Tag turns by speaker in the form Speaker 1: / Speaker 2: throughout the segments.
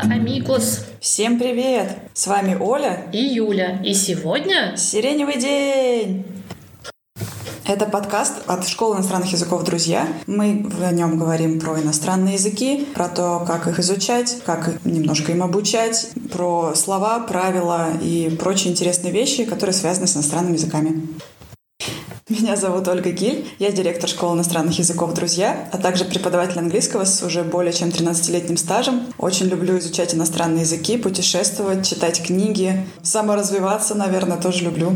Speaker 1: Hola, amigos!
Speaker 2: Всем привет! С вами Оля
Speaker 1: и Юля. И сегодня...
Speaker 2: Сиреневый день! Это подкаст от Школы иностранных языков «Друзья». Мы в нем говорим про иностранные языки, про то, как их изучать, как немножко им обучать, про слова, правила и прочие интересные вещи, которые связаны с иностранными языками. Меня зовут Ольга Гиль, я директор школы иностранных языков «Друзья», а также преподаватель английского с уже более чем 13-летним стажем. Очень люблю изучать иностранные языки, путешествовать, читать книги, саморазвиваться, наверное, тоже люблю.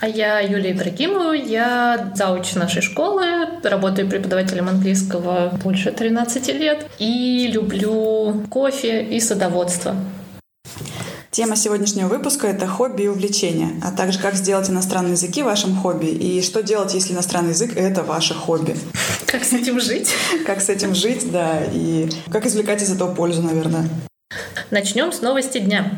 Speaker 1: А я Юлия Ибрагимова, я зауч нашей школы, работаю преподавателем английского больше 13 лет и люблю кофе и садоводство.
Speaker 2: Тема сегодняшнего выпуска — это хобби и увлечения, а также как сделать иностранные языки вашим хобби и что делать, если иностранный язык — это ваше хобби.
Speaker 1: Как с этим жить?
Speaker 2: Как с этим жить, да, и как извлекать из этого пользу, наверное.
Speaker 1: Начнем с новости дня.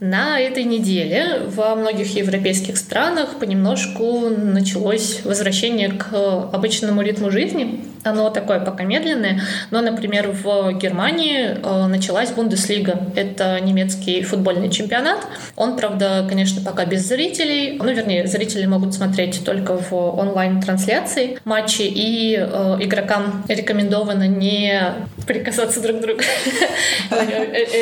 Speaker 1: На этой неделе во многих европейских странах понемножку началось возвращение к обычному ритму жизни. Оно такое пока медленное, но, например, в Германии э, началась Бундеслига. Это немецкий футбольный чемпионат. Он, правда, конечно, пока без зрителей. Ну, вернее, зрители могут смотреть только в онлайн-трансляции матчи, и э, игрокам рекомендовано не прикасаться друг к другу.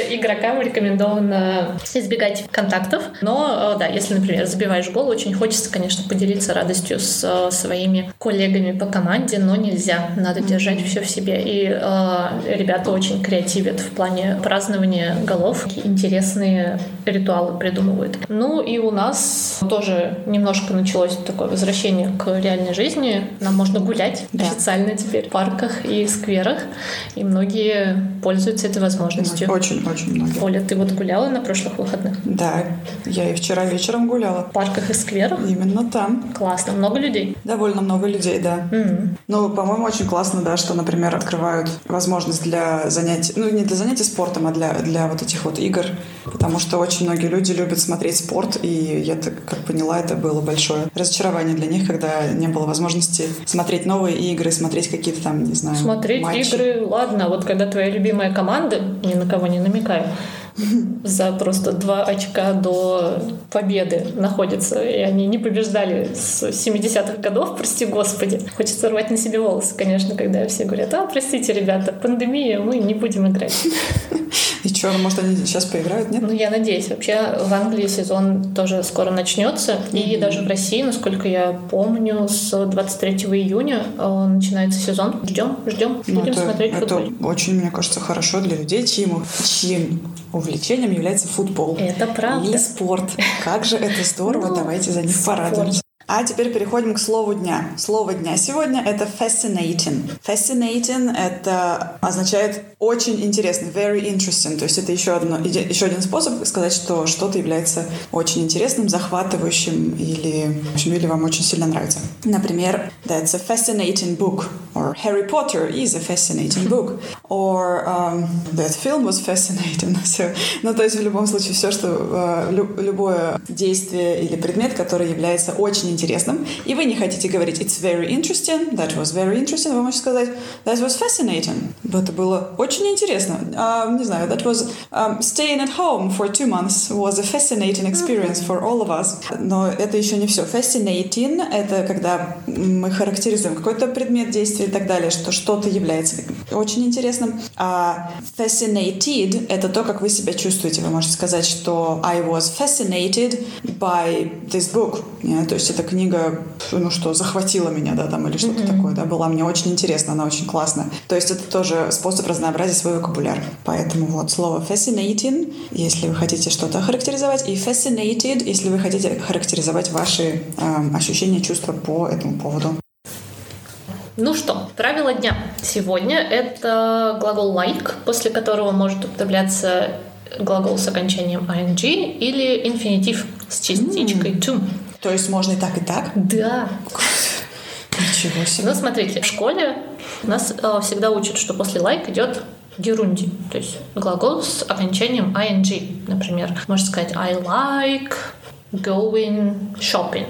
Speaker 1: Э, игрокам рекомендовано избегать контактов. Но, да, если, например, забиваешь гол, очень хочется, конечно, поделиться радостью с своими коллегами по команде, но нельзя надо держать все в себе. И э, ребята очень креативят в плане празднования голов. Интересные ритуалы придумывают. Ну и у нас тоже немножко началось такое возвращение к реальной жизни. Нам можно гулять да. официально теперь в парках и скверах. И многие пользуются этой возможностью.
Speaker 2: Очень-очень многие.
Speaker 1: Оля, ты вот гуляла на прошлых выходных?
Speaker 2: Да, я и вчера вечером гуляла.
Speaker 1: В парках и скверах?
Speaker 2: Именно там.
Speaker 1: Классно. Много людей?
Speaker 2: Довольно много людей, да. Mm-hmm. Ну, по-моему, очень классно, да, что, например, открывают возможность для занятий, ну, не для занятий спортом, а для, для вот этих вот игр, потому что очень многие люди любят смотреть спорт, и я так как поняла, это было большое разочарование для них, когда не было возможности смотреть новые игры, смотреть какие-то там, не знаю,
Speaker 1: Смотреть
Speaker 2: матчи.
Speaker 1: игры, ладно, вот когда твоя любимая команда, ни на кого не zamykają. За просто два очка до победы находятся. И они не побеждали с 70-х годов, прости господи. Хочется рвать на себе волосы, конечно, когда все говорят, а, простите, ребята, пандемия, мы не будем играть.
Speaker 2: И что, может, они сейчас поиграют, нет?
Speaker 1: Ну, я надеюсь. Вообще, в Англии сезон тоже скоро начнется. И даже в России, насколько я помню, с 23 июня э, начинается сезон. Ждем, ждем, ну, будем
Speaker 2: это,
Speaker 1: смотреть
Speaker 2: это
Speaker 1: футбол.
Speaker 2: очень, мне кажется, хорошо для людей, чьим, чьим увлечением является футбол.
Speaker 1: Это правда.
Speaker 2: Или спорт. Как же это здорово, ну, давайте за них порадуемся. А теперь переходим к слову дня. Слово дня сегодня — это fascinating. Fascinating — это означает очень интересный, very interesting. То есть это еще, одно, еще один способ сказать, что что-то является очень интересным, захватывающим или, в общем, или вам очень сильно нравится. Например, that's a fascinating book. Or Harry Potter is a fascinating book. Or um, that film was fascinating. so, ну, то есть в любом случае все, что uh, любое действие или предмет, который является очень интересным, и вы не хотите говорить «it's very interesting», «that was very interesting», вы можете сказать «that was fascinating». Это было очень интересно. Uh, не знаю, «that was um, staying at home for two months was a fascinating experience for all of us». Но это еще не все. Fascinating — это когда мы характеризуем какой-то предмет действия и так далее, что что-то является очень интересным. А fascinated — это то, как вы себя чувствуете. Вы можете сказать, что I was fascinated by this book. Yeah, то есть это книга, ну что, захватила меня, да, там, или что-то mm-hmm. такое, да, была мне очень интересна, она очень классная. То есть это тоже способ разнообразить свой вокабуляр. Поэтому вот слово fascinating, если вы хотите что-то охарактеризовать, и fascinated, если вы хотите характеризовать ваши э, ощущения, чувства по этому поводу.
Speaker 1: Ну что, правило дня. Сегодня это глагол like, после которого может употребляться глагол с окончанием ing или инфинитив с частичкой to.
Speaker 2: То есть можно и так, и так?
Speaker 1: Да.
Speaker 2: Ничего себе.
Speaker 1: Ну, смотрите, в школе нас э, всегда учат, что после like идет герунди, то есть глагол с окончанием ing. Например, можно сказать I like going shopping.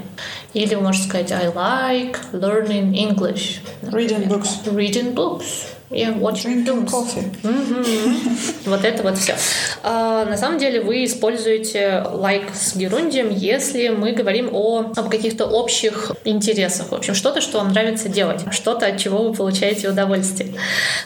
Speaker 1: Или вы можете сказать I like learning English.
Speaker 2: Например. Reading books.
Speaker 1: Reading books. Films.
Speaker 2: coffee.
Speaker 1: Мгм. Вот это вот все. на самом деле вы используете like с герундием, если мы говорим о, об каких-то общих интересах. В общем, что-то, что вам нравится делать, что-то, от чего вы получаете удовольствие.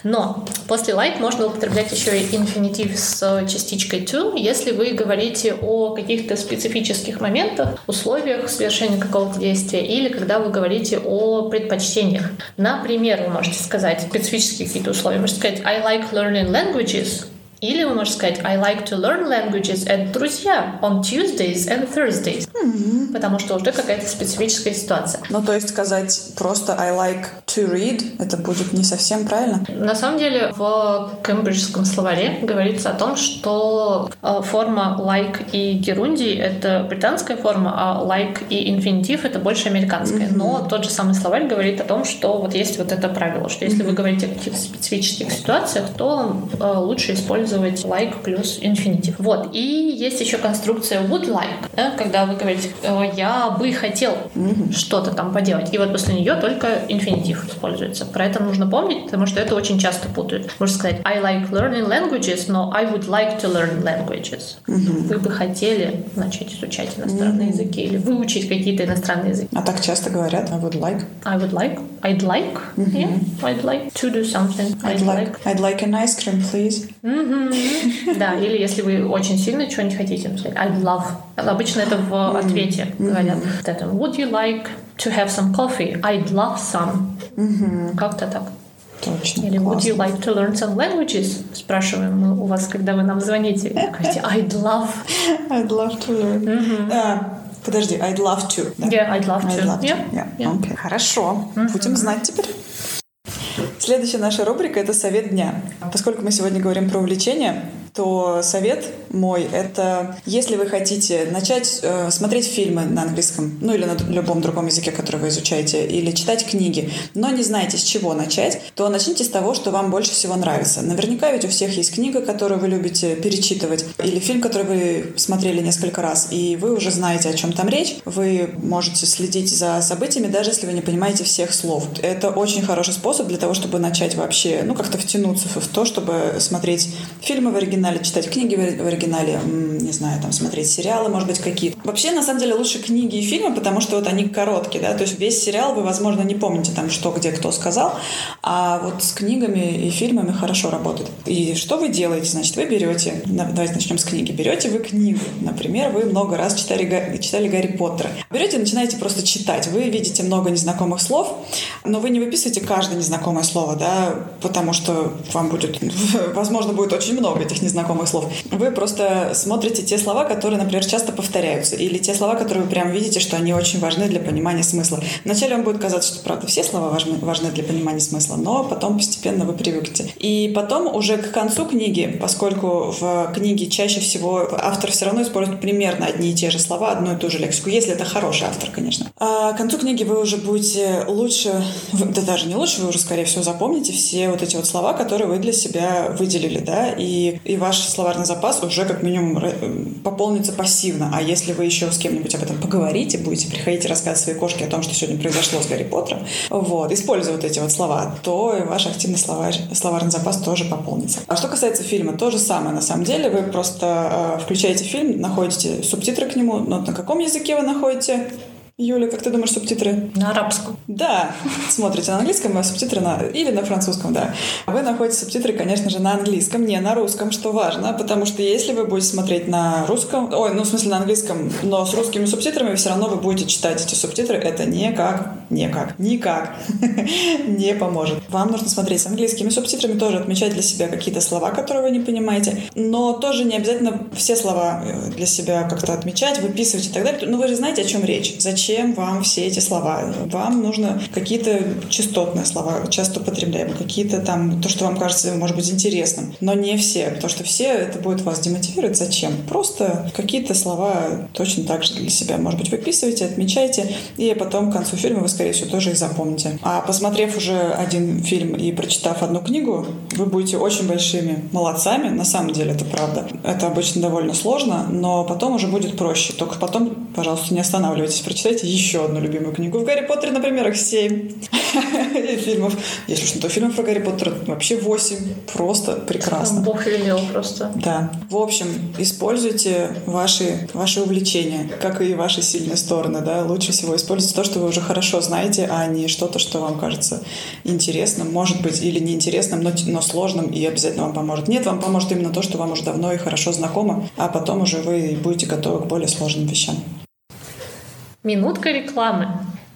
Speaker 1: Но после like можно употреблять еще и инфинитив с частичкой to, если вы говорите о каких-то специфических моментах, условиях совершения какого-то действия, или когда вы говорите о предпочтениях. Например, вы можете сказать специфические какие-то условия. Можете сказать I like learning languages. Или вы можете сказать I like to learn languages at друзья on Tuesdays and Thursdays. Потому что уже какая-то специфическая ситуация.
Speaker 2: Ну, то есть сказать просто I like to read, это будет не совсем правильно.
Speaker 1: На самом деле в кембриджском словаре говорится о том, что э, форма like и герундий — это британская форма, а like и инфинитив — это больше американская. Но тот же самый словарь говорит о том, что вот есть вот это правило, что если вы говорите о каких-то специфических ситуациях, то э, лучше использовать like плюс инфинитив. Вот. И есть еще конструкция would like, да, когда вы говорите «я бы хотел что-то там поделать». И вот после нее только инфинитив используется. Про это нужно помнить, потому что это очень часто путают. Можно сказать I like learning languages, но I would like to learn languages. Вы бы хотели начать изучать иностранные языки или выучить какие-то иностранные языки.
Speaker 2: А так часто говорят I would like.
Speaker 1: I would like, I'd like, yeah, I'd like to do something.
Speaker 2: I'd like, I'd like an ice cream, please.
Speaker 1: Мгм. Да, или если вы очень сильно чего-нибудь хотите, сказать I'd love. Обычно это в ответе говорят. Would you like to have some coffee? I'd love some. Как-то так.
Speaker 2: Точно.
Speaker 1: Или would you like to learn some languages? Спрашиваем мы у вас, когда вы нам звоните. Говорите, I'd love.
Speaker 2: I'd love to learn. А, подожди, I'd love to. да.
Speaker 1: Yeah, I'd love
Speaker 2: I'd
Speaker 1: to.
Speaker 2: love to.
Speaker 1: Yeah,
Speaker 2: Yeah. Хорошо. Будем знать теперь. Следующая наша рубрика — это совет дня. Поскольку мы сегодня говорим про увлечение, то совет мой — это если вы хотите начать э, смотреть фильмы на английском, ну или на любом другом языке, который вы изучаете, или читать книги, но не знаете, с чего начать, то начните с того, что вам больше всего нравится. Наверняка ведь у всех есть книга, которую вы любите перечитывать, или фильм, который вы смотрели несколько раз, и вы уже знаете, о чем там речь. Вы можете следить за событиями, даже если вы не понимаете всех слов. Это очень хороший способ для того, чтобы начать вообще, ну, как-то втянуться в то, чтобы смотреть фильмы в оригинале, читать книги в в оригинале, не знаю, там, смотреть сериалы, может быть, какие-то. Вообще, на самом деле, лучше книги и фильмы, потому что вот они короткие, да, то есть весь сериал вы, возможно, не помните там, что, где, кто сказал, а вот с книгами и фильмами хорошо работает. И что вы делаете? Значит, вы берете, давайте начнем с книги, берете вы книгу, например, вы много раз читали, читали Гарри Поттера. Берете начинаете просто читать. Вы видите много незнакомых слов, но вы не выписываете каждое незнакомое слово, да, потому что вам будет, возможно, будет очень много этих незнакомых слов. Вы просто смотрите те слова, которые, например, часто повторяются, или те слова, которые вы прям видите, что они очень важны для понимания смысла. Вначале вам будет казаться, что, правда, все слова важны, важны для понимания смысла, но потом постепенно вы привыкнете. И потом уже к концу книги, поскольку в книге чаще всего автор все равно использует примерно одни и те же слова, одну и ту же лексику, если это хороший автор, конечно. А к концу книги вы уже будете лучше, да даже не лучше, вы уже, скорее всего, запомните все вот эти вот слова, которые вы для себя выделили, да, и, и ваш словарный запас уже как минимум ра- пополнится пассивно. А если вы еще с кем-нибудь об этом поговорите, будете приходить и рассказывать своей кошке о том, что сегодня произошло с Гарри Поттером, вот, используя вот эти вот слова, то и ваш активный словарь, словарный запас тоже пополнится. А что касается фильма, то же самое на самом деле. Вы просто э, включаете фильм, находите субтитры к нему, но на каком языке вы находите? Юля, как ты думаешь, субтитры?
Speaker 1: На арабском.
Speaker 2: Да, смотрите на английском, а субтитры на... или на французском, да. Вы находите субтитры, конечно же, на английском, не на русском, что важно, потому что если вы будете смотреть на русском, ой, ну, в смысле, на английском, но с русскими субтитрами, все равно вы будете читать эти субтитры, это никак, никак, никак не поможет. Вам нужно смотреть с английскими субтитрами, тоже отмечать для себя какие-то слова, которые вы не понимаете, но тоже не обязательно все слова э, для себя как-то отмечать, выписывать и так далее. Но вы же знаете, о чем речь. Зачем вам все эти слова? Вам нужно какие-то частотные слова, часто употребляемые, какие-то там, то, что вам кажется, может быть, интересным. Но не все, потому что все это будет вас демотивировать. Зачем? Просто какие-то слова точно так же для себя, может быть, выписывайте, отмечайте, и потом к концу фильма вы скорее всего, тоже их запомните. А посмотрев уже один фильм и прочитав одну книгу, вы будете очень большими молодцами. На самом деле это правда. Это обычно довольно сложно, но потом уже будет проще. Только потом, пожалуйста, не останавливайтесь. Прочитайте еще одну любимую книгу. В Гарри Поттере, например, их семь фильмов. Если уж то фильмов про Гарри Поттера, вообще восемь. Просто прекрасно.
Speaker 1: Бог велел просто.
Speaker 2: Да. В общем, используйте ваши, ваши увлечения, как и ваши сильные стороны. Да? Лучше всего используйте то, что вы уже хорошо знаете, а не что-то, что вам кажется интересным, может быть, или неинтересным, но, но сложным и обязательно вам поможет. Нет, вам поможет именно то, что вам уже давно и хорошо знакомо, а потом уже вы будете готовы к более сложным вещам.
Speaker 1: Минутка рекламы.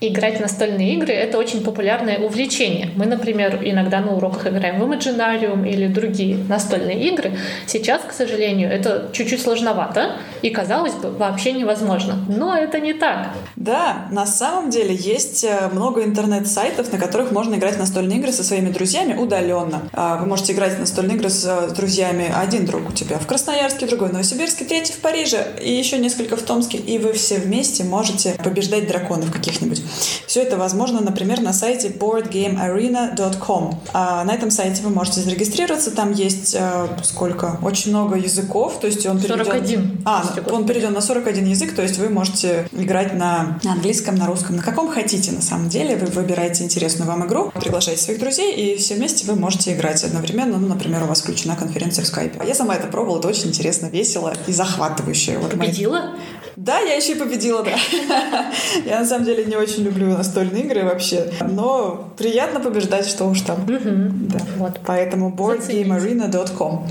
Speaker 1: Играть в настольные игры — это очень популярное увлечение. Мы, например, иногда на уроках играем в Imaginarium или другие настольные игры. Сейчас, к сожалению, это чуть-чуть сложновато и, казалось бы, вообще невозможно. Но это не так.
Speaker 2: Да, на самом деле есть э, много интернет-сайтов, на которых можно играть в настольные игры со своими друзьями удаленно. А, вы можете играть в настольные игры с друзьями. Один друг у тебя в Красноярске, другой в Новосибирске, третий в Париже и еще несколько в Томске. И вы все вместе можете побеждать драконов каких-нибудь. Все это возможно, например, на сайте boardgamearena.com. А на этом сайте вы можете зарегистрироваться. Там есть э, сколько? Очень много языков. То есть он
Speaker 1: 41.
Speaker 2: Переведен... А, он перейден на 41 язык. То есть вы можете играть на английском, на русском, на каком хотите на самом деле. Вы выбираете интересную вам игру, приглашаете своих друзей, и все вместе вы можете играть одновременно. Ну, например, у вас включена конференция в скайпе. Я сама это пробовала, это очень интересно, весело и захватывающе.
Speaker 1: Вот Победила?
Speaker 2: Мои... Да, я еще и победила, да. Я на самом деле не очень люблю настольные игры вообще, но приятно побеждать, что уж там. Да. Вот. Поэтому boardgamearena.com.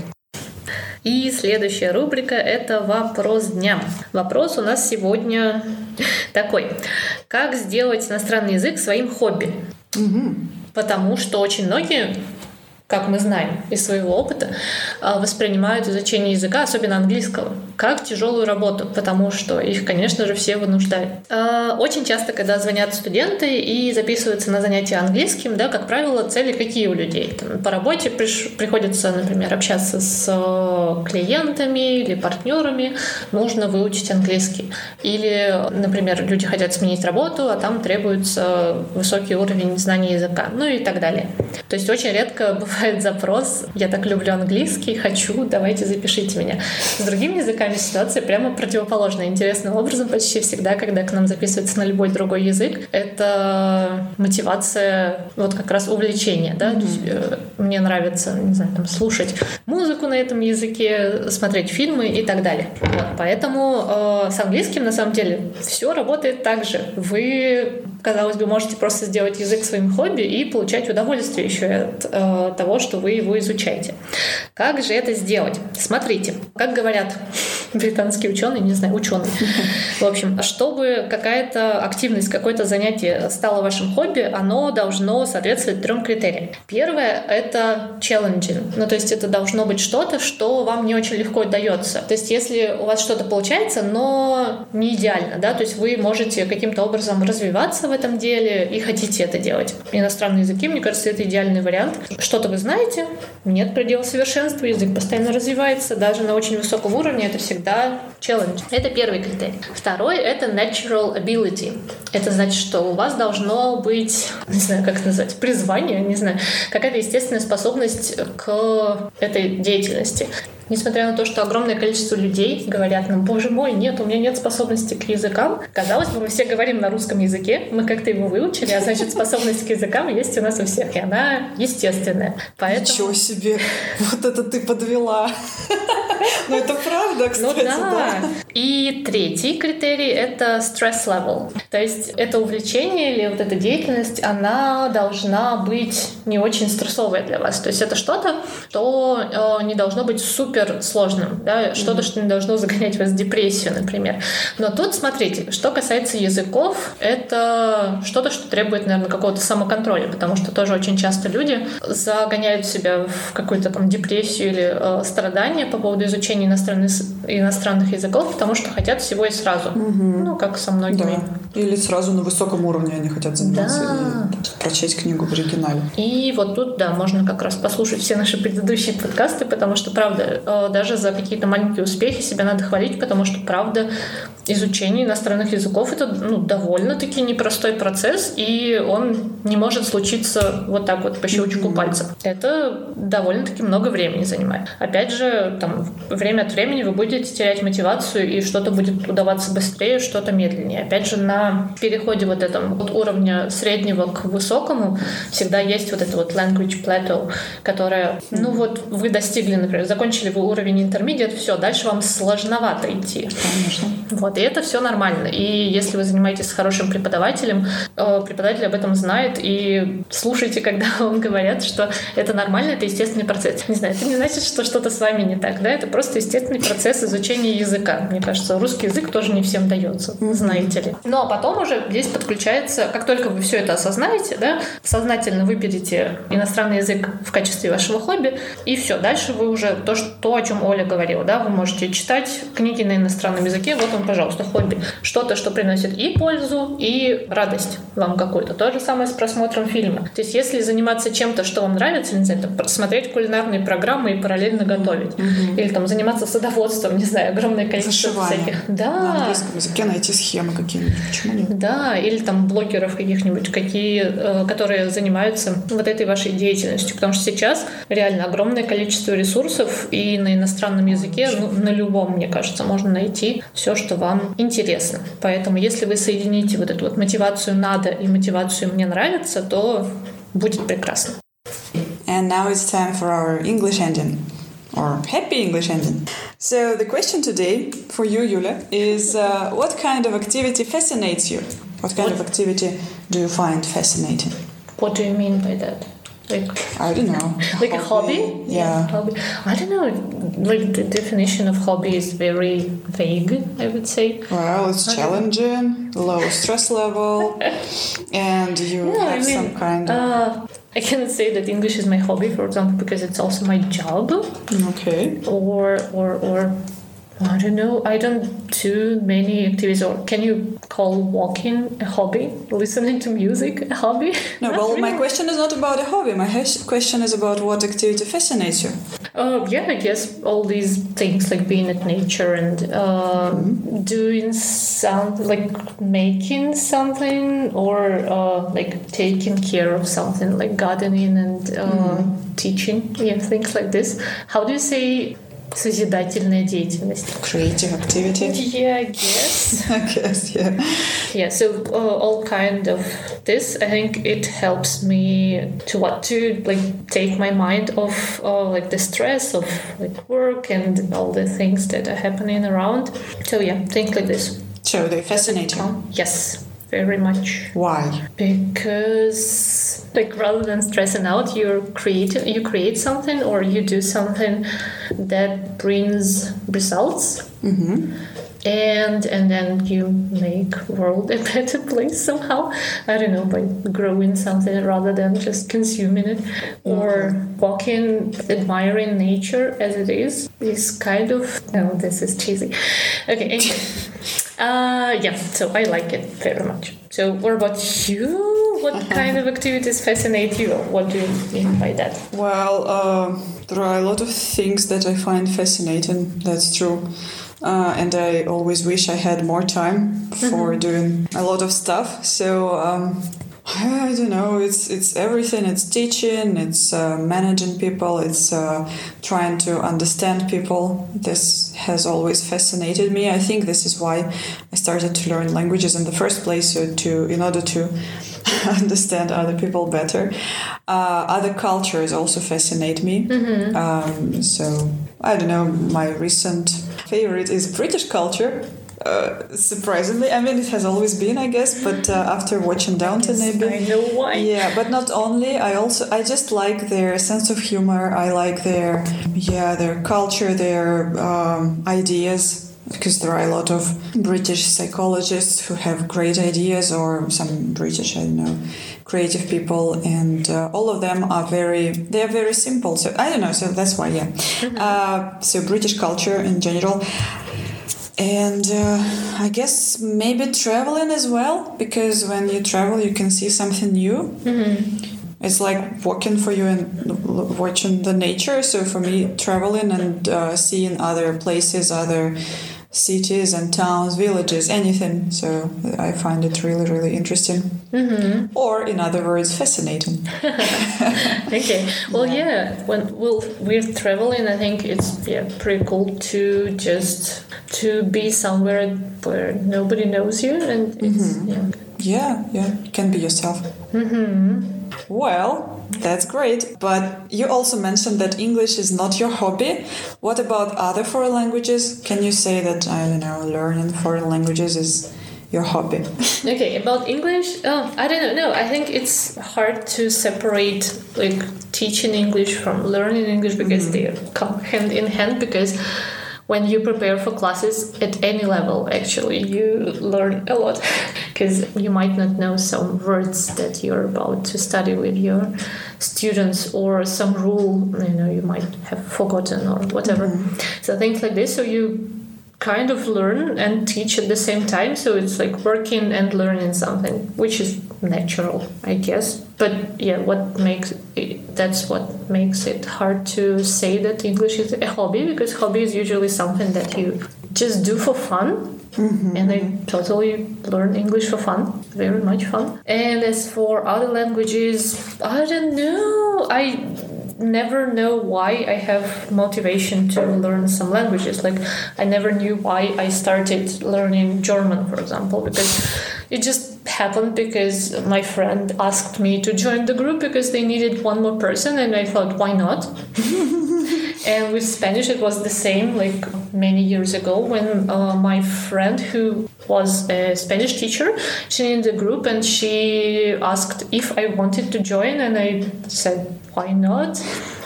Speaker 1: И следующая рубрика — это вопрос дня. Вопрос у нас сегодня такой. Как сделать иностранный язык своим хобби? Угу. Потому что очень многие как мы знаем из своего опыта, а, воспринимают изучение языка, особенно английского, как тяжелую работу, потому что их, конечно же, все вынуждают. А, очень часто, когда звонят студенты и записываются на занятия английским, да, как правило, цели какие у людей? Там, по работе приш, приходится, например, общаться с э, клиентами или партнерами, нужно выучить английский. Или, например, люди хотят сменить работу, а там требуется высокий уровень знания языка, ну и так далее. То есть очень редко бывает поступает запрос «Я так люблю английский, хочу, давайте запишите меня». С другими языками ситуация прямо противоположная. Интересным образом почти всегда, когда к нам записывается на любой другой язык, это мотивация, вот как раз увлечение. Да? Mm-hmm. Есть, э, мне нравится, не знаю, там, слушать музыку на этом языке, смотреть фильмы и так далее. Вот. Поэтому э, с английским на самом деле все работает так же. Вы, казалось бы, можете просто сделать язык своим хобби и получать удовольствие еще от э, того, что вы его изучаете. Как же это сделать? Смотрите, как говорят британские ученые, не знаю, ученые. В общем, чтобы какая-то активность, какое-то занятие стало вашим хобби, оно должно соответствовать трем критериям. Первое — это challenging. Ну, то есть это должно быть что-то, что вам не очень легко дается. То есть если у вас что-то получается, но не идеально, да, то есть вы можете каким-то образом развиваться в этом деле и хотите это делать. Иностранные языки, мне кажется, это идеальный вариант. Что-то вы знаете, нет предела совершенства, язык постоянно развивается, даже на очень высоком уровне это всегда челлендж. Это первый критерий. Второй — это natural ability. Это значит, что у вас должно быть, не знаю, как это назвать, призвание, не знаю, какая-то естественная способность к этой деятельности. Несмотря на то, что огромное количество людей говорят нам, боже мой, нет, у меня нет способности к языкам. Казалось бы, мы все говорим на русском языке, мы как-то его выучили, а значит, способность к языкам есть у нас у всех, и она естественная.
Speaker 2: Поэтому... Ничего себе! Вот это ты подвела! Ну, это правда, кстати, ну, да. да.
Speaker 1: И третий критерий — это stress level. То есть это увлечение или вот эта деятельность, она должна быть не очень стрессовая для вас. То есть это что-то, что э, не должно быть супер сложным, да? что-то, mm-hmm. что не должно загонять вас в депрессию, например. Но тут, смотрите, что касается языков, это что-то, что требует, наверное, какого-то самоконтроля, потому что тоже очень часто люди загоняют себя в какую-то там депрессию или э, страдания по поводу изучения иностранных, иностранных языков, потому что хотят всего и сразу. Угу. Ну, как со многими.
Speaker 2: Да. Или сразу на высоком уровне они хотят заниматься да. и прочесть книгу в оригинале.
Speaker 1: И вот тут, да, можно как раз послушать все наши предыдущие подкасты, потому что, правда, даже за какие-то маленькие успехи себя надо хвалить, потому что, правда, изучение иностранных языков это ну, довольно-таки непростой процесс, и он не может случиться вот так вот по щелчку mm-hmm. пальца. Это довольно-таки много времени занимает. Опять же, там, время от времени вы будете терять мотивацию, и что-то будет удаваться быстрее, что-то медленнее. Опять же, на переходе вот этом от уровня среднего к высокому всегда есть вот это вот language plateau, которое, ну вот, вы достигли, например, закончили вы уровень intermediate, все, дальше вам сложновато идти.
Speaker 2: Конечно.
Speaker 1: Вот, и это все нормально. И если вы занимаетесь с хорошим преподавателем, э, преподаватель об этом знает, и слушайте, когда вам говорят, что это нормально, это естественный процесс. Не знаю, это не значит, что что-то с вами не так, да, это просто естественный процесс изучения языка. Мне кажется, русский язык тоже не всем дается, знаете ли. Ну, а потом уже здесь подключается, как только вы все это осознаете, да, сознательно выберете иностранный язык в качестве вашего хобби, и все, дальше вы уже то, что, то о чем Оля говорила, да, вы можете читать книги на иностранном языке, вот он, пожалуйста, хобби. Что-то, что приносит и пользу, и радость вам какую-то. То же самое с просмотром фильма. То есть, если заниматься чем-то, что вам нравится, не знаю, там, смотреть кулинарные программы и параллельно готовить. Mm-hmm. Или там заниматься садоводством, не знаю, огромное количество Зашивание. всяких.
Speaker 2: Да. На английском языке найти схемы какие-нибудь. Почему нет?
Speaker 1: Да, или там блогеров каких-нибудь, какие, э, которые занимаются вот этой вашей деятельностью. Потому что сейчас реально огромное количество ресурсов и на иностранном языке, ну, на любом, мне кажется, можно найти все, что вам интересно. Поэтому если вы соедините вот эту вот мотивацию «надо» и мотивацию «мне нравится», то будет прекрасно.
Speaker 2: And now it's time for our English engine. Or happy English engine. So the question today for you, Yulia, is uh, what kind of activity fascinates you? What kind what? of activity do you find fascinating?
Speaker 1: What do you mean by that?
Speaker 2: Like I don't know,
Speaker 1: like a hobby.
Speaker 2: Yeah,
Speaker 1: hobby. I don't know. Like the definition of hobby is very vague. I would say.
Speaker 2: Well, it's challenging, low stress level, and you yeah, have I mean, some kind of.
Speaker 1: Uh, I cannot say that English is my hobby, for example, because it's also my job.
Speaker 2: Okay.
Speaker 1: Or or or I don't know. I don't do many activities. Or can you call walking a hobby? Listening to music a hobby?
Speaker 2: No. well, really. my question is not about a hobby. My question is about what activity fascinates you.
Speaker 1: Uh, yeah, I guess all these things like being at nature and uh, mm-hmm. doing something like making something or uh, like taking care of something like gardening and uh, mm-hmm. teaching. Yeah, things like this. How do you say созидательная деятельность.
Speaker 2: Creative activity.
Speaker 1: Yeah, I guess.
Speaker 2: I guess, yeah.
Speaker 1: Yeah, so uh, all kind of this, I think it helps me to what to like take my mind off uh, like the stress of like work and all the things that are happening around. So yeah, think like this.
Speaker 2: So they fascinate you.
Speaker 1: Yes very much.
Speaker 2: Why?
Speaker 1: Because like rather than stressing out, you create you create something or you do something that brings results.
Speaker 2: Mm-hmm.
Speaker 1: And and then you make world a better place somehow. I don't know by growing something rather than just consuming it, or walking, admiring nature as it is is kind of. No, this is cheesy. Okay. Uh, yeah, so I like it very much. So, what about you? What uh-huh. kind of activities fascinate you? What do you mean by that?
Speaker 2: Well, uh, there are a lot of things that I find fascinating. That's true. Uh, and I always wish I had more time for mm-hmm. doing a lot of stuff. So um, I don't know. It's it's everything. It's teaching. It's uh, managing people. It's uh, trying to understand people. This has always fascinated me. I think this is why I started to learn languages in the first place. So to in order to understand other people better. Uh, other cultures also fascinate me.
Speaker 1: Mm-hmm.
Speaker 2: Um, so I don't know. My recent favorite is British culture uh, surprisingly, I mean, it has always been, I guess, but uh, after watching Downton
Speaker 1: Abbey, I know why.
Speaker 2: Yeah, but not only. I also I just like their sense of humor. I like their yeah their culture, their um, ideas. Because there are a lot of British psychologists who have great ideas, or some British, I don't know, creative people, and uh, all of them are very they are very simple. So I don't know. So that's why, yeah. Mm-hmm. Uh, so British culture in general and uh, I guess maybe traveling as well because when you travel you can see something new
Speaker 1: mm-hmm.
Speaker 2: it's like walking for you and watching the nature. So for me, traveling and uh, seeing other places, other cities and towns, villages, anything. So I find it really, really interesting.
Speaker 1: Mm-hmm.
Speaker 2: Or, in other words, fascinating.
Speaker 1: okay. Well, yeah. When we'll, we're traveling, I think it's yeah pretty cool to just to be somewhere where nobody knows you, and it's yeah.
Speaker 2: Yeah, yeah, can be yourself.
Speaker 1: Mm-hmm.
Speaker 2: Well, that's great. But you also mentioned that English is not your hobby. What about other foreign languages? Can you say that, I don't know, learning foreign languages is your hobby?
Speaker 1: Okay, about English, oh, I don't know. No, I think it's hard to separate like teaching English from learning English because mm-hmm. they come hand in hand. Because when you prepare for classes at any level, actually, you learn a lot because you might not know some words that you're about to study with your students or some rule you know you might have forgotten or whatever. Mm-hmm. So things like this. So you kind of learn and teach at the same time so it's like working and learning something which is natural i guess but yeah what makes it, that's what makes it hard to say that english is a hobby because hobby is usually something that you just do for fun mm-hmm. and I totally learn English for fun, very much fun. And as for other languages, I don't know. I never know why I have motivation to learn some languages. Like I never knew why I started learning German, for example, because it just happened because my friend asked me to join the group because they needed one more person, and I thought, why not? and with Spanish, it was the same. Like many years ago, when uh, my friend who was a Spanish teacher, she in the group, and she asked if I wanted to join, and I said, why not?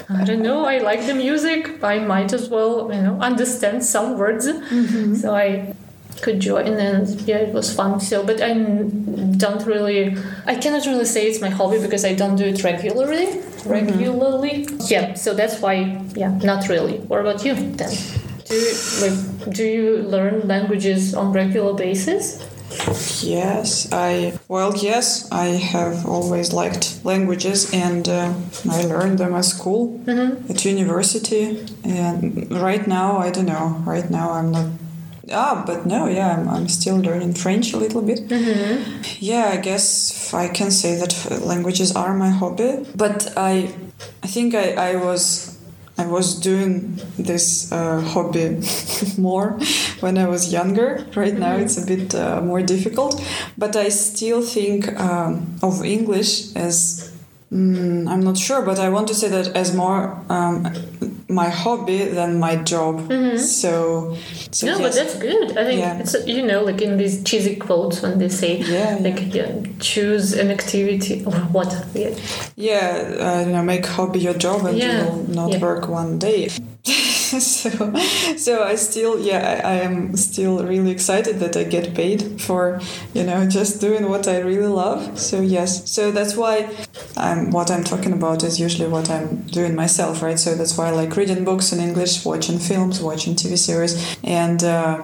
Speaker 1: I don't know. I like the music. I might as well, you know, understand some words. So I could join, and yeah, it was fun. So, but i don't really, I cannot really say it's my hobby because I don't do it regularly. Regularly, yeah. So that's why, yeah, not really. What about you then? Do you, like, do you learn languages on regular basis?
Speaker 2: Yes, I well, yes, I have always liked languages, and uh, I learned them at school, at university, and right now I don't know. Right now I'm not. Ah, but no, yeah, I'm, I'm still learning French a little bit. Yeah, I guess I can say that languages are my hobby, but I, I think I, I was I was doing this uh, hobby more when I was younger. Right now, it's a bit uh, more difficult, but I still think um, of English as mm, I'm not sure, but I want to say that as more um, my hobby than my job. So, so
Speaker 1: no, but that's good. I think
Speaker 2: Yeah.
Speaker 1: it's you know like in these cheesy quotes when they say
Speaker 2: Yeah,
Speaker 1: like yeah, choose an activity or what. Yeah.
Speaker 2: Yeah, uh, you know, make hobby your job and you will not work one day. so, so I still, yeah, I, I am still really excited that I get paid for, you know, just doing what I really love. So yes, so that's why I'm what I'm talking about is usually what I'm doing myself, right? So that's why I reading books in English, watching films, watching TV series, and. Uh,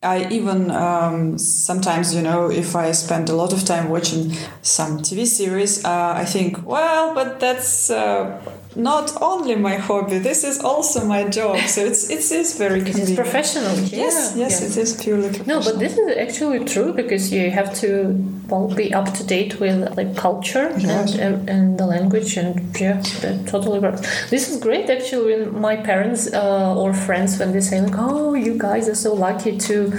Speaker 2: I even um, sometimes, you know, if I spend a lot of time watching some TV series, uh, I think, well, but that's uh, not only my hobby. This is also my job. So it's it is very
Speaker 1: It's
Speaker 2: convenient.
Speaker 1: professional. Yeah.
Speaker 2: Yes, yes, it is purely professional.
Speaker 1: No, but this is actually true because you have to well be up to date with like culture
Speaker 2: Yes.
Speaker 1: and, and the language and yeah, that totally works. This is great actually when my parents uh, or friends when they say like, oh, you guys are so lucky to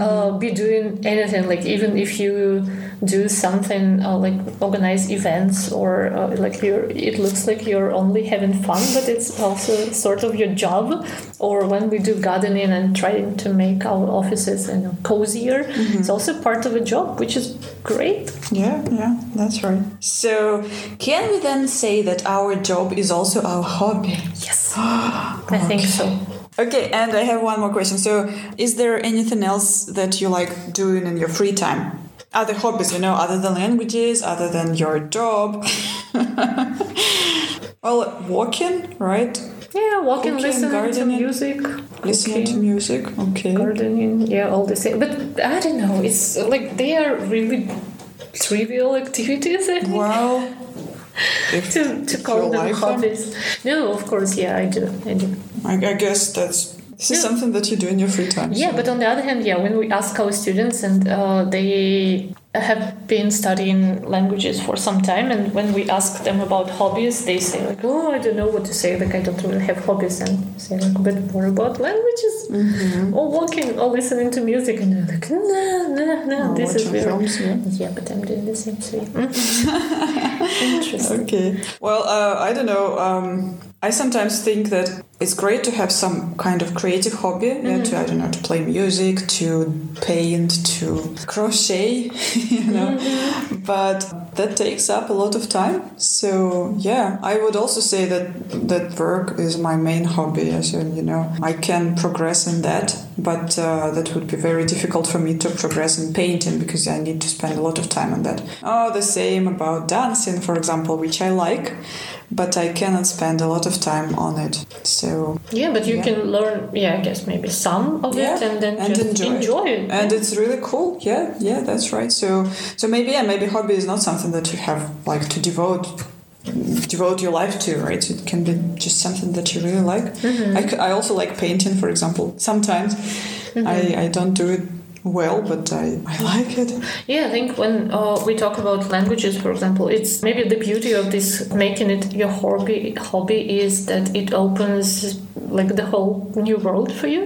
Speaker 1: uh, be doing anything like even if you do something uh, like organize events or uh, like you're it looks like you're only having fun but it's also sort of your job or when we do gardening and trying to make our offices you know cozier it's also part of a job which is great
Speaker 2: Yeah, yeah, that's right. So, can we then say that our job is also our hobby?
Speaker 1: yes i think so
Speaker 2: Okay, and I have one more question. So, is there anything else that you like doing in your free time? Other hobbies, you know, other than languages, other than your job? well, walking, right?
Speaker 1: yeah walking
Speaker 2: Cooking,
Speaker 1: listening to music
Speaker 2: Listening to music. Okay.
Speaker 1: gardening yeah all the same but i don't know it's like they are really trivial activities I think.
Speaker 2: Well, If,
Speaker 1: to, to call them. hobbies. No, of course, yeah, I do. I do.
Speaker 2: I, I guess that's this is something that you do in your free time.
Speaker 1: Yeah,
Speaker 2: so-
Speaker 1: but on the other hand, yeah, when we ask our students and uh, they have been studying languages for some time, and when we ask them about hobbies, they say like, "Oh, I don't know what to say. Like, I don't really have hobbies." And say like, a bit more about languages,
Speaker 2: Mm-hmm.
Speaker 1: or walking, or listening to music." And they're like, "No, no, no, this is weird."
Speaker 2: films, yeah.
Speaker 1: Yeah, but I'm doing the same. thing. interesting.
Speaker 2: Okay. Well, uh, I don't know. Um, I sometimes think that it's great to have some kind of creative hobby. Yeah, to I don't know, to play music, to paint, to crochet. You know, but that takes up a lot of time. So yeah, I would also say that that work is my main hobby. As you know, I can progress in that, but uh, that would be very difficult for me to progress in painting because I need to spend a lot of time on that. Oh, the same about dancing, for example, which I like, but I cannot spend a lot of time on it. So
Speaker 1: Yeah, but you
Speaker 2: Yeah.
Speaker 1: can learn. Yeah, I guess maybe some of
Speaker 2: Yeah,
Speaker 1: it, and then
Speaker 2: and
Speaker 1: just
Speaker 2: enjoy it.
Speaker 1: enjoy it.
Speaker 2: and it's really cool. Yeah, yeah, that's right. So so maybe yeah, maybe hobby is not something that you have like to devote devote your life to right it can be just something that you really like
Speaker 1: Mm-hmm.
Speaker 2: I, I also like painting for example sometimes
Speaker 1: Mm-hmm.
Speaker 2: I, I don't do it well but I, I like it
Speaker 1: Yeah, I think when uh, we talk about languages, for example, it's maybe the beauty of this making it your hobby. Hobby is that it opens like the whole new world for you,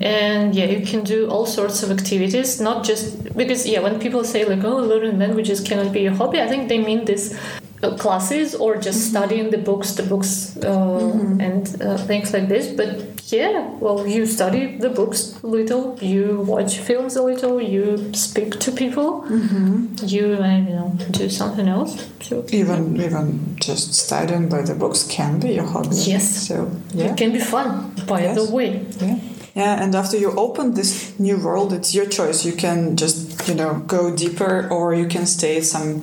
Speaker 1: and yeah, you can do all sorts of activities. Not just because yeah, when people say like oh, learning languages cannot be your hobby, I think they mean this. Uh, classes or just studying the books the books uh, and uh, things like this. But yeah well you study the books a little you watch films a little you speak to people you I don't know do something else. So
Speaker 2: even even just studying by the books can be your hobby.
Speaker 1: Yes.
Speaker 2: so yeah.
Speaker 1: it can be fun by
Speaker 2: Yes.
Speaker 1: the way.
Speaker 2: Yeah. Yeah, and after you open this new world, it's your choice. You can just, you know, go deeper or you can stay some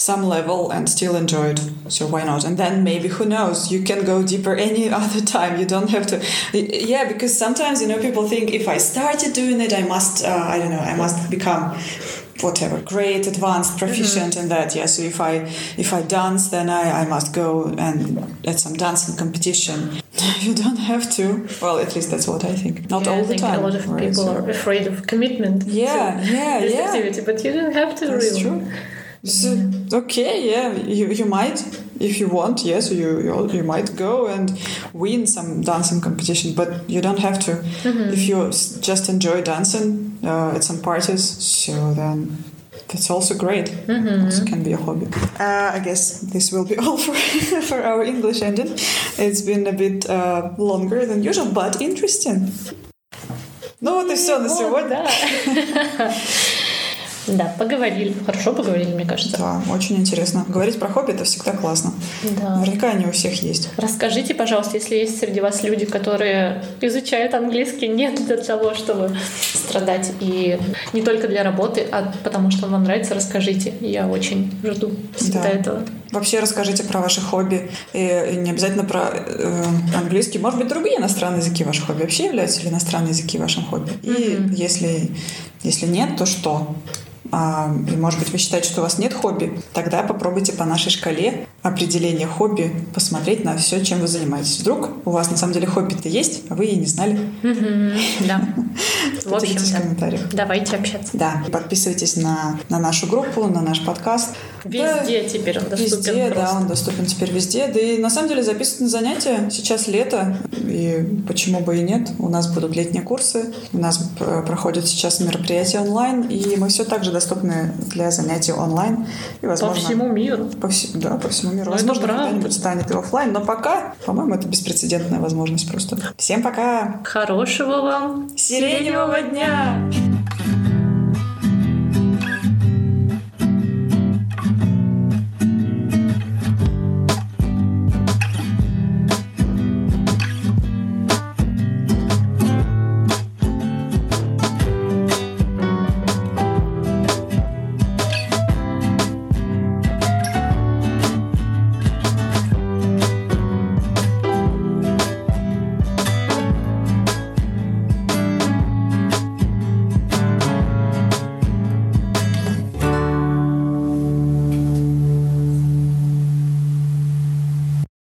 Speaker 2: some level and still enjoy it. So why not? And then maybe who knows, you can go deeper any other time. You don't have to Yeah, because sometimes, you know, people think if I started doing it, I must uh, I don't know, I must become whatever great advanced proficient in that yeah so if i if i dance then i i must go and at some dancing competition you don't have to well at least that's what i think not
Speaker 1: Yeah,
Speaker 2: all
Speaker 1: I
Speaker 2: the
Speaker 1: think
Speaker 2: time
Speaker 1: a lot of
Speaker 2: right?
Speaker 1: people
Speaker 2: So-
Speaker 1: are afraid of commitment
Speaker 2: yeah yeah
Speaker 1: this
Speaker 2: yeah
Speaker 1: activity but you don't have to
Speaker 2: that's
Speaker 1: really
Speaker 2: true so, okay yeah you, you might if you want yes you, you you might go and win some dancing competition but you don't have to
Speaker 1: Mm-hmm.
Speaker 2: if you s- just enjoy dancing uh, at some parties so then that's also great
Speaker 1: Mm-hmm.
Speaker 2: also can be a hobby uh, i guess this will be all for, for our english engine it's been a bit uh, longer than usual but interesting ну вот и все на
Speaker 1: Вот,
Speaker 2: сегодня
Speaker 1: Да. Поговорили. Хорошо поговорили, мне кажется.
Speaker 2: Да, очень интересно. Говорить про хобби это всегда классно.
Speaker 1: Да.
Speaker 2: Наверняка они у всех есть.
Speaker 1: Расскажите, пожалуйста, если есть среди вас люди, которые изучают английский не для того, чтобы страдать, и не только для работы, а потому что вам нравится, расскажите. Я очень жду всегда
Speaker 2: Да.
Speaker 1: этого.
Speaker 2: Вообще расскажите про ваши хобби. И не обязательно про э, английский. Может быть, другие иностранные языки ваши хобби. Вообще являются ли иностранные языки вашим хобби? И если, если нет, то что? А, и, может быть, вы считаете, что у вас нет хобби, тогда попробуйте по нашей шкале определения хобби посмотреть на все, чем вы занимаетесь. Вдруг у вас на самом деле хобби-то есть, а вы и не знали.
Speaker 1: Да. В общем,
Speaker 2: в комментариях.
Speaker 1: Давайте общаться.
Speaker 2: Да, подписывайтесь на, на нашу группу, на наш подкаст. Да,
Speaker 1: Везде теперь он доступен
Speaker 2: Везде, да,
Speaker 1: просто.
Speaker 2: он доступен теперь везде. Да и на самом деле записывать на занятия. Сейчас лето, и почему бы и нет. У нас будут летние курсы, у нас э, проходят сейчас мероприятия онлайн, и мы все так же доступны для занятий онлайн. И,
Speaker 1: По
Speaker 2: возможно,
Speaker 1: всему миру.
Speaker 2: по вс- да, по всему миру.
Speaker 1: Ну, это
Speaker 2: возможно, когда-нибудь станет и офлайн, но пока, по-моему, это беспрецедентная возможность просто. Всем пока!
Speaker 1: Хорошего вам
Speaker 2: Сиреневого дня!